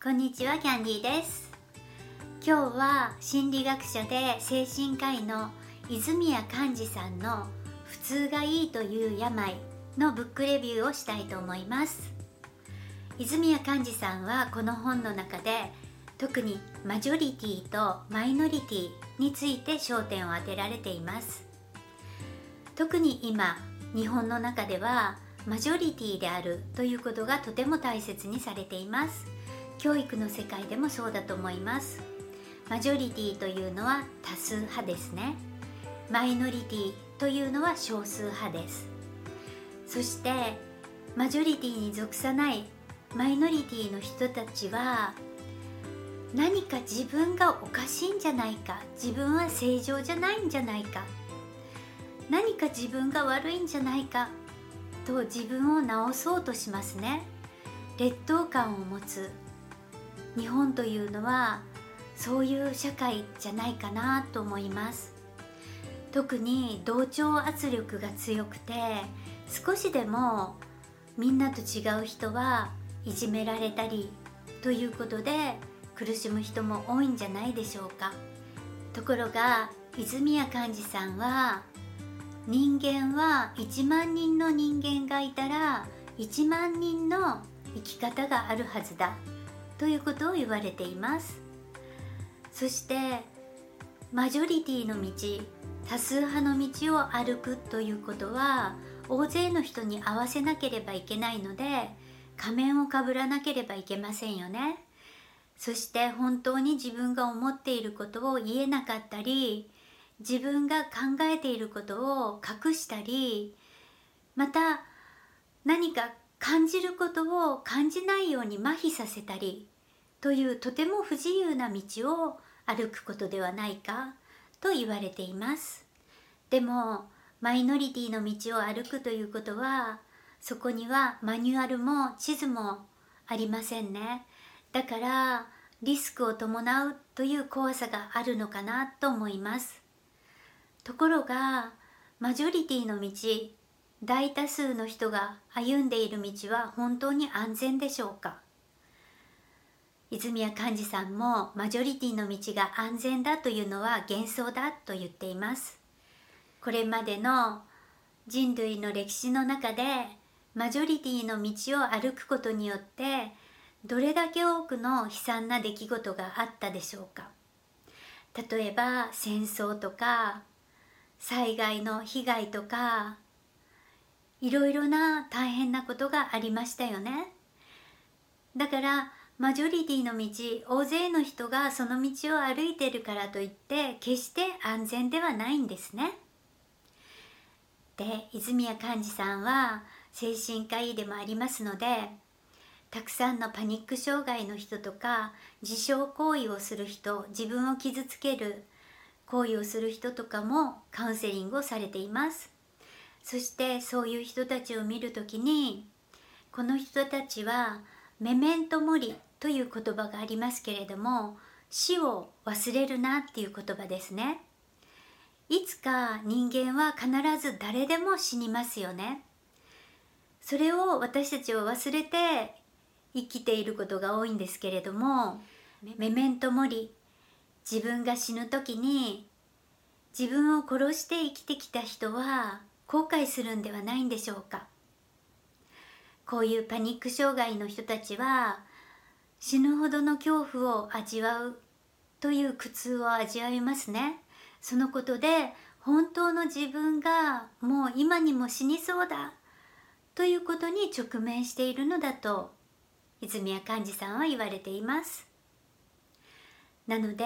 こんにちはキャンディーです。今日は心理学者で精神科医の泉谷寛治さんの「普通がいいという病」のブックレビューをしたいと思います。泉谷寛治さんはこの本の中で特にマジョリティとマイノリティについて焦点を当てられています。特に今日本の中ではマジョリティであるということがとても大切にされています。教育の世界でもそうだと思います。マジョリティというのは多数派ですね。マイノリティというのは少数派です。そしてマジョリティに属さないマイノリティの人たちは何か自分がおかしいんじゃないか自分は正常じゃないんじゃないか何か自分が悪いんじゃないかと自分を治そうとしますね。劣等感を持つ。日本というのはそういう社会じゃないかなと思います。特に同調圧力が強くて少しでもみんなと違う人はいじめられたりということで苦しむ人も多いんじゃないでしょうか。ところが泉谷寛治さんは人間は1万人の人間がいたら1万人の生き方があるはずだ。ということを言われています。そしてマジョリティの道多数派の道を歩くということは大勢の人に合わせなければいけないので仮面をかぶらなければいけませんよね。そして本当に自分が思っていることを言えなかったり自分が考えていることを隠したりまた何か感じることを感じないように麻痺させたりというとても不自由な道を歩くことではないかと言われています。でもマイノリティの道を歩くということはそこにはマニュアルも地図もありませんね。だからリスクを伴うという怖さがあるのかなと思います。ところがマジョリティの道大多数の人が歩んでいる道は本当に安全でしょうか？泉谷寛治さんもマジョリティの道が安全だというのは幻想だと言っています。これまでの人類の歴史の中でマジョリティの道を歩くことによってどれだけ多くの悲惨な出来事があったでしょうか？例えば戦争とか災害の被害とかいろいろな大変なことがありましたよね。だからマジョリティの道大勢の人がその道を歩いてるからといって決して安全ではないんですね。で泉谷寛治さんは精神科医でもありますのでたくさんのパニック障害の人とか自傷行為をする人自分を傷つける行為をする人とかもカウンセリングをされています。そしてそういう人たちを見る時にこの人たちはメメントモリという言葉がありますけれども死を忘れるなっていう言葉ですね。いつか人間は必ず誰でも死にますよね。それを私たちは忘れて生きていることが多いんですけれどもメメントモリ自分が死ぬ時に自分を殺して生きてきた人は後悔するんではないんでしょうか？こういうパニック障害の人たちは死ぬほどの恐怖を味わうという苦痛を味わいますね。そのことで本当の自分がもう今にも死にそうだということに直面しているのだと泉谷寛治さんは言われています。なので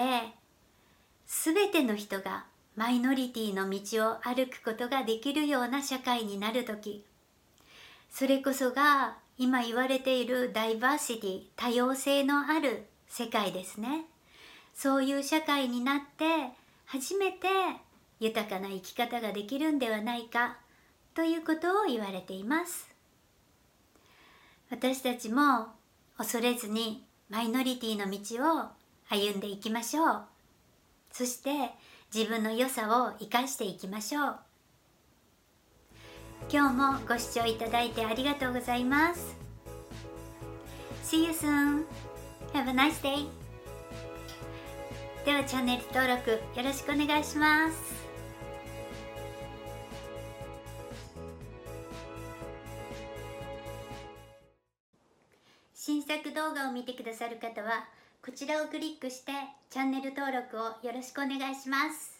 全ての人がマイノリティの道を歩くことができるような社会になる時。それこそが今言われているダイバーシティ多様性のある世界ですね。そういう社会になって初めて豊かな生き方ができるんではないかということを言われています。私たちも恐れずにマイノリティの道を歩んでいきましょう。そして自分の良さを生かしていきましょう今日もご視聴いただいてありがとうございます See you soon! Have a nice day! ではチャンネル登録よろしくお願いします新作動画を見てくださる方はこちらをクリックしてチャンネル登録をよろしくお願いします。